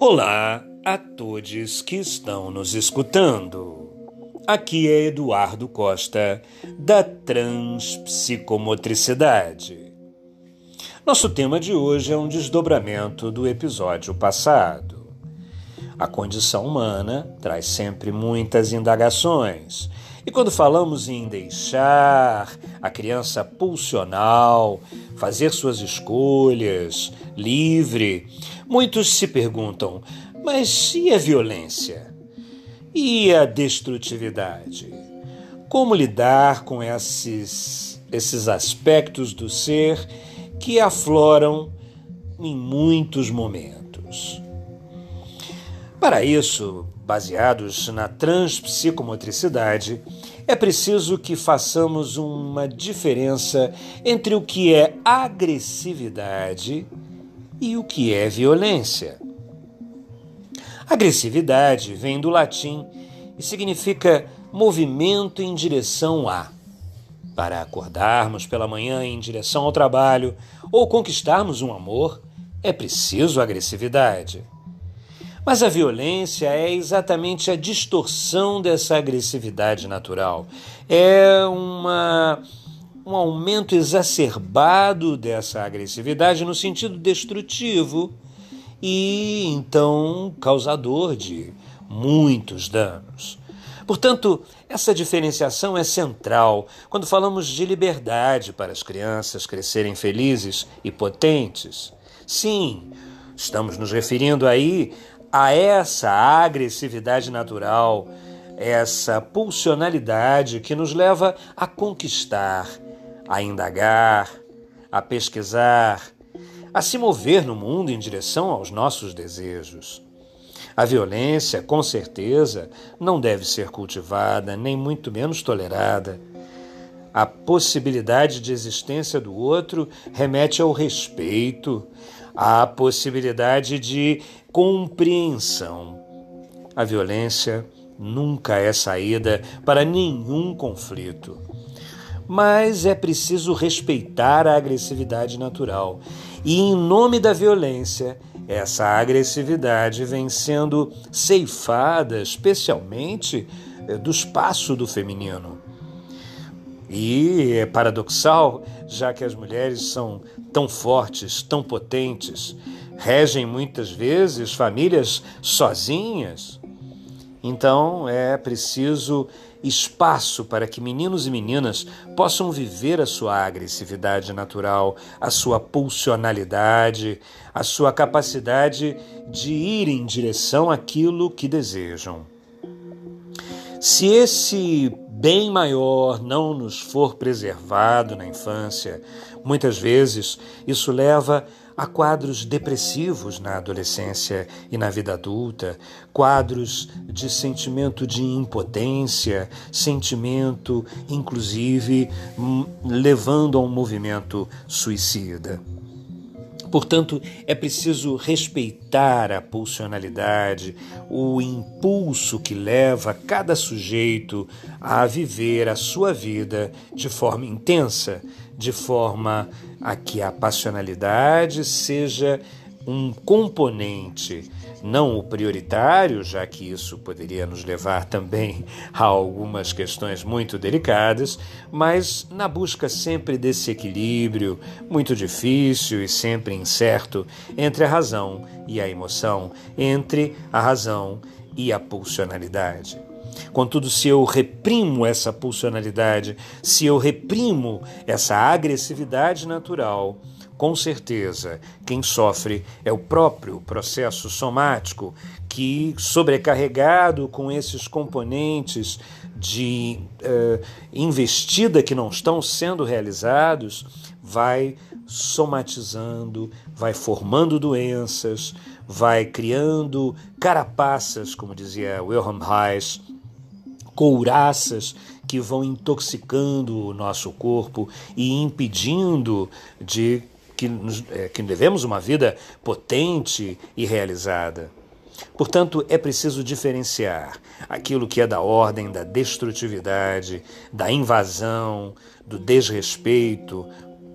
Olá a todos que estão nos escutando. Aqui é Eduardo Costa, da Transpsicomotricidade. Nosso tema de hoje é um desdobramento do episódio passado. A condição humana traz sempre muitas indagações e quando falamos em deixar a criança pulsional, fazer suas escolhas, livre, muitos se perguntam: mas e a violência? E a destrutividade? Como lidar com esses, esses aspectos do ser que afloram em muitos momentos? Para isso, baseados na transpsicomotricidade, é preciso que façamos uma diferença entre o que é agressividade e o que é violência. Agressividade vem do latim e significa movimento em direção a. Para acordarmos pela manhã em direção ao trabalho ou conquistarmos um amor, é preciso agressividade. Mas a violência é exatamente a distorção dessa agressividade natural. É uma, um aumento exacerbado dessa agressividade no sentido destrutivo e então causador de muitos danos. Portanto, essa diferenciação é central quando falamos de liberdade para as crianças crescerem felizes e potentes. Sim, estamos nos referindo aí a essa agressividade natural, essa pulsionalidade que nos leva a conquistar, a indagar, a pesquisar, a se mover no mundo em direção aos nossos desejos. A violência, com certeza, não deve ser cultivada, nem muito menos tolerada. A possibilidade de existência do outro remete ao respeito, à possibilidade de compreensão. A violência nunca é saída para nenhum conflito. Mas é preciso respeitar a agressividade natural. E, em nome da violência, essa agressividade vem sendo ceifada, especialmente eh, do espaço do feminino. E é paradoxal, já que as mulheres são tão fortes, tão potentes, regem muitas vezes famílias sozinhas. Então é preciso espaço para que meninos e meninas possam viver a sua agressividade natural, a sua pulsionalidade, a sua capacidade de ir em direção àquilo que desejam. Se esse bem maior não nos for preservado na infância, muitas vezes isso leva a quadros depressivos na adolescência e na vida adulta, quadros de sentimento de impotência, sentimento, inclusive, hum, levando a um movimento suicida. Portanto, é preciso respeitar a pulsionalidade, o impulso que leva cada sujeito a viver a sua vida de forma intensa, de forma a que a passionalidade seja um componente, não o prioritário, já que isso poderia nos levar também a algumas questões muito delicadas, mas na busca sempre desse equilíbrio muito difícil e sempre incerto entre a razão e a emoção, entre a razão e a pulsionalidade. Contudo, se eu reprimo essa pulsionalidade, se eu reprimo essa agressividade natural, com certeza, quem sofre é o próprio processo somático que, sobrecarregado com esses componentes de uh, investida que não estão sendo realizados, vai somatizando, vai formando doenças, vai criando carapaças, como dizia Wilhelm Reis, couraças que vão intoxicando o nosso corpo e impedindo de que, nos, é, que devemos uma vida potente e realizada. Portanto, é preciso diferenciar aquilo que é da ordem da destrutividade, da invasão, do desrespeito,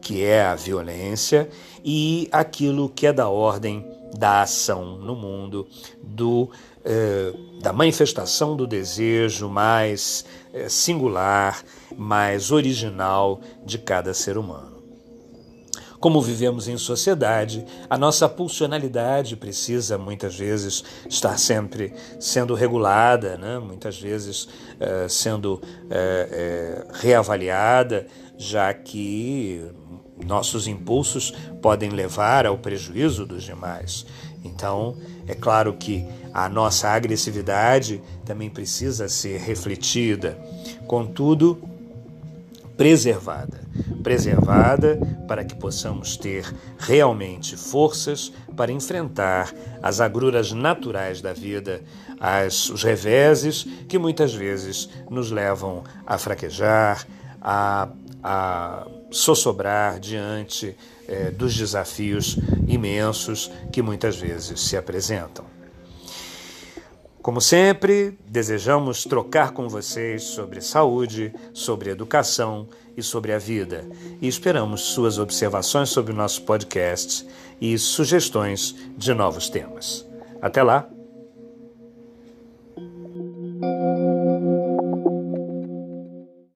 que é a violência, e aquilo que é da ordem da ação no mundo, do, eh, da manifestação do desejo mais eh, singular, mais original de cada ser humano. Como vivemos em sociedade, a nossa pulsionalidade precisa muitas vezes estar sempre sendo regulada, né? muitas vezes uh, sendo uh, uh, reavaliada, já que nossos impulsos podem levar ao prejuízo dos demais. Então, é claro que a nossa agressividade também precisa ser refletida. Contudo, preservada. Preservada para que possamos ter realmente forças para enfrentar as agruras naturais da vida, as, os reveses que muitas vezes nos levam a fraquejar, a, a sossobrar diante eh, dos desafios imensos que muitas vezes se apresentam. Como sempre, desejamos trocar com vocês sobre saúde, sobre educação e sobre a vida, e esperamos suas observações sobre o nosso podcast e sugestões de novos temas. Até lá!